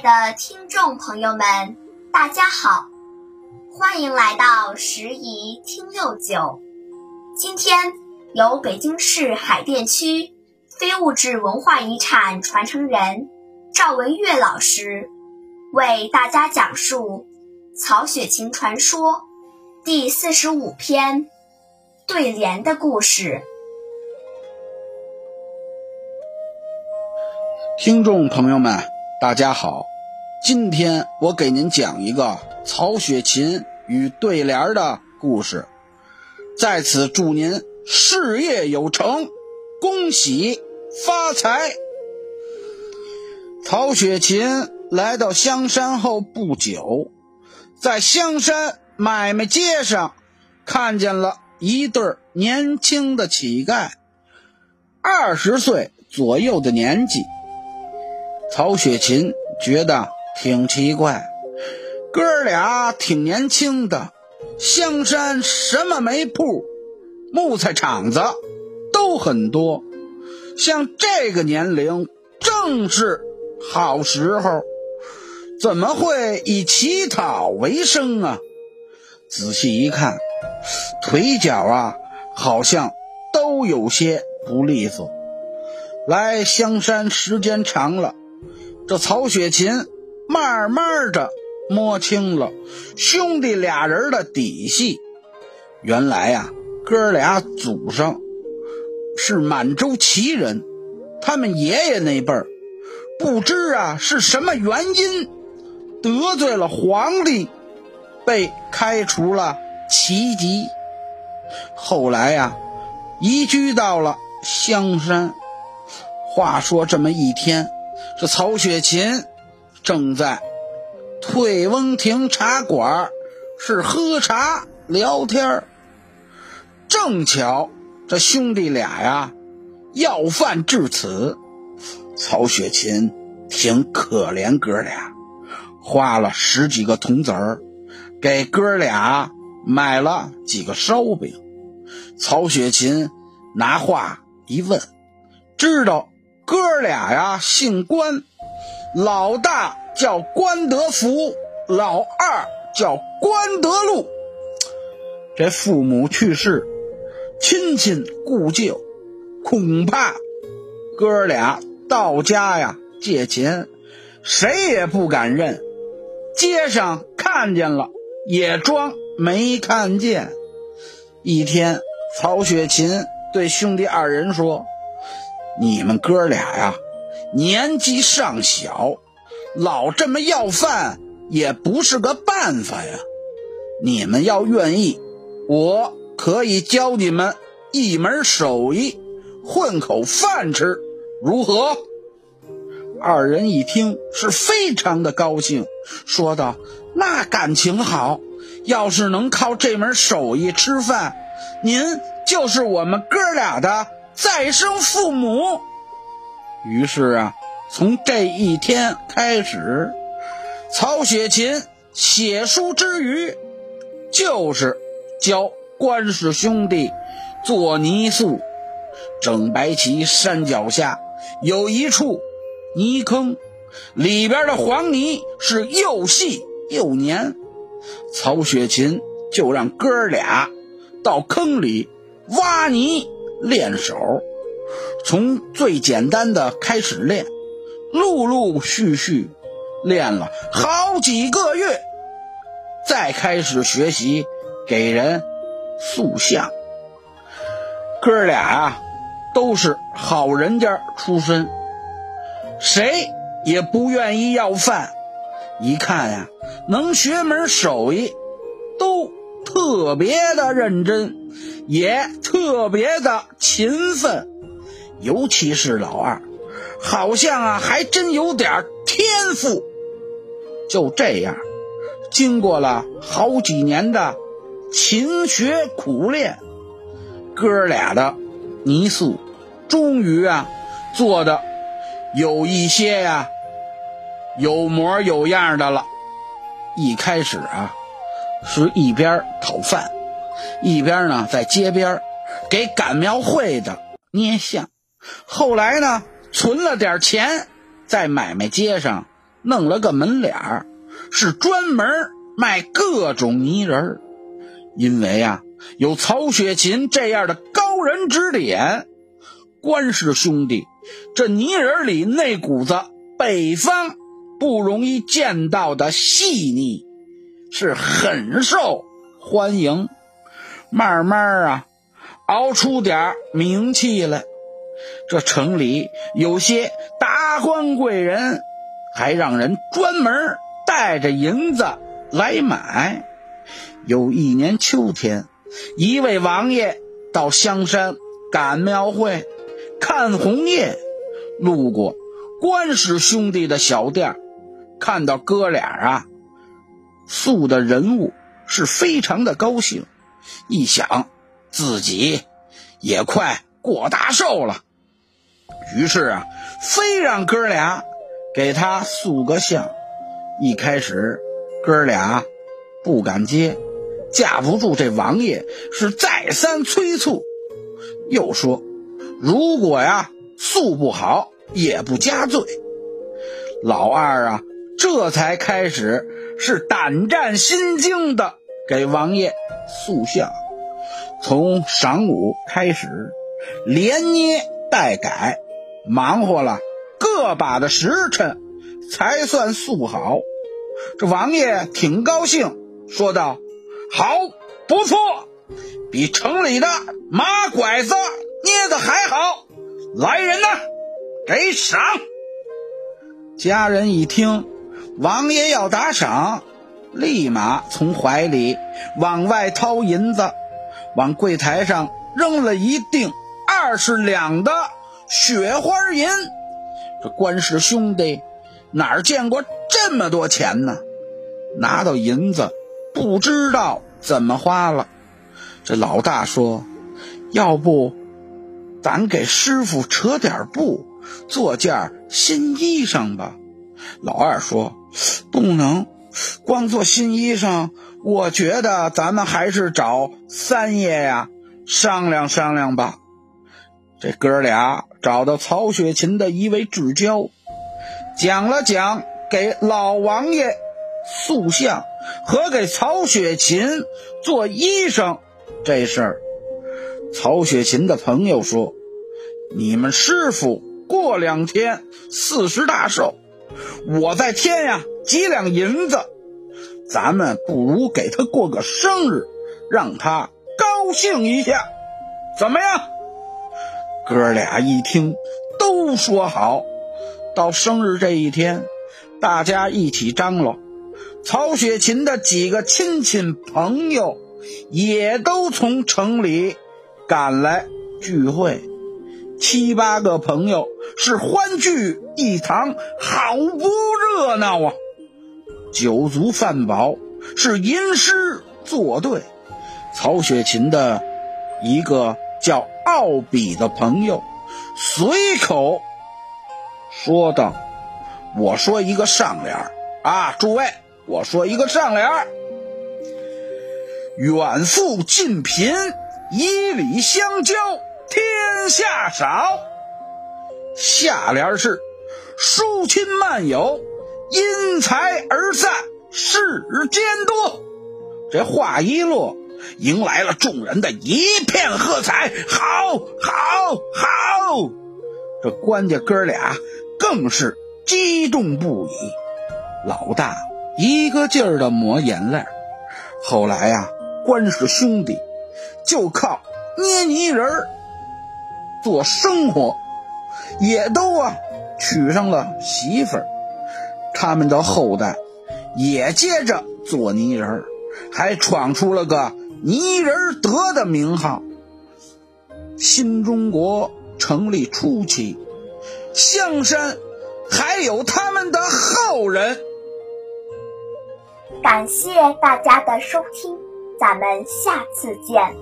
的听众朋友们，大家好，欢迎来到十宜听六九。今天由北京市海淀区非物质文化遗产传承人赵文月老师为大家讲述《曹雪芹传说》第四十五篇对联的故事。听众朋友们，大家好，今天我给您讲一个曹雪芹与对联的故事，在此祝您事业有成，恭喜发财。曹雪芹来到香山后不久，在香山买卖街上看见了一对年轻的乞丐，二十岁左右的年纪。曹雪芹觉得挺奇怪，哥俩挺年轻的，香山什么煤铺、木材厂子都很多，像这个年龄正是好时候，怎么会以乞讨为生啊？仔细一看，腿脚啊好像都有些不利索。来香山时间长了。这曹雪芹慢慢的摸清了兄弟俩人的底细。原来呀，哥俩祖上是满洲旗人，他们爷爷那辈儿不知啊是什么原因得罪了皇帝，被开除了旗籍。后来呀，移居到了香山。话说这么一天。这曹雪芹正在退翁亭茶馆是喝茶聊天正巧这兄弟俩呀要饭至此，曹雪芹挺可怜哥俩，花了十几个铜子儿给哥俩买了几个烧饼。曹雪芹拿话一问，知道。哥俩呀，姓关，老大叫关德福，老二叫关德禄。这父母去世，亲戚故旧，恐怕哥俩到家呀借钱，谁也不敢认。街上看见了，也装没看见。一天，曹雪芹对兄弟二人说。你们哥俩呀，年纪尚小，老这么要饭也不是个办法呀。你们要愿意，我可以教你们一门手艺，混口饭吃，如何？二人一听是非常的高兴，说道：“那感情好，要是能靠这门手艺吃饭，您就是我们哥俩的。”再生父母，于是啊，从这一天开始，曹雪芹写书之余，就是教关氏兄弟做泥塑。整白旗山脚下有一处泥坑，里边的黄泥是又细又黏，曹雪芹就让哥俩到坑里挖泥。练手，从最简单的开始练，陆陆续续练了好几个月，再开始学习给人塑像。哥俩啊，都是好人家出身，谁也不愿意要饭。一看呀，能学门手艺，都特别的认真。也特别的勤奋，尤其是老二，好像啊还真有点天赋。就这样，经过了好几年的勤学苦练，哥俩的泥塑终于啊做的有一些呀有模有样的了。一开始啊是一边讨饭。一边呢，在街边给赶庙会的捏像，后来呢，存了点钱，在买卖街上弄了个门脸儿，是专门卖各种泥人儿。因为啊，有曹雪芹这样的高人指点，关氏兄弟这泥人里那股子北方不容易见到的细腻，是很受欢迎。慢慢啊，熬出点名气来。这城里有些达官贵人，还让人专门带着银子来买。有一年秋天，一位王爷到香山赶庙会、看红叶，路过关氏兄弟的小店，看到哥俩啊塑的人物，是非常的高兴。一想自己也快过大寿了。于是啊，非让哥俩给他塑个像。一开始，哥俩不敢接，架不住这王爷是再三催促，又说如果呀塑不好也不加罪。老二啊，这才开始是胆战心惊的给王爷塑像，从晌午开始，连捏带改。忙活了个把的时辰，才算塑好。这王爷挺高兴，说道：“好，不错，比城里的马拐子捏的还好。来人呐，给赏！”家人一听王爷要打赏，立马从怀里往外掏银子，往柜台上扔了一锭二十两的。雪花银，这关氏兄弟哪儿见过这么多钱呢？拿到银子，不知道怎么花了。这老大说：“要不，咱给师傅扯点布，做件新衣裳吧。”老二说：“不能，光做新衣裳，我觉得咱们还是找三爷呀商量商量吧。”这哥俩找到曹雪芹的一位至交，讲了讲给老王爷塑像和给曹雪芹做衣裳这事儿。曹雪芹的朋友说：“你们师傅过两天四十大寿，我再添呀几两银子，咱们不如给他过个生日，让他高兴一下，怎么样？”哥俩一听，都说好。到生日这一天，大家一起张罗。曹雪芹的几个亲戚朋友也都从城里赶来聚会，七八个朋友是欢聚一堂，好不热闹啊！酒足饭饱，是吟诗作对。曹雪芹的一个叫。奥比的朋友随口说道：“我说一个上联啊，诸位，我说一个上联远富近贫，以礼相交，天下少。下联是疏亲漫友，因财而散，世间多。这话一落。迎来了众人的一片喝彩，好，好，好！这关家哥俩更是激动不已。老大一个劲儿的抹眼泪。后来呀，关氏兄弟就靠捏泥人儿做生活，也都啊娶上了媳妇儿。他们的后代也接着做泥人，还闯出了个。泥人德的名号。新中国成立初期，香山还有他们的后人。感谢大家的收听，咱们下次见。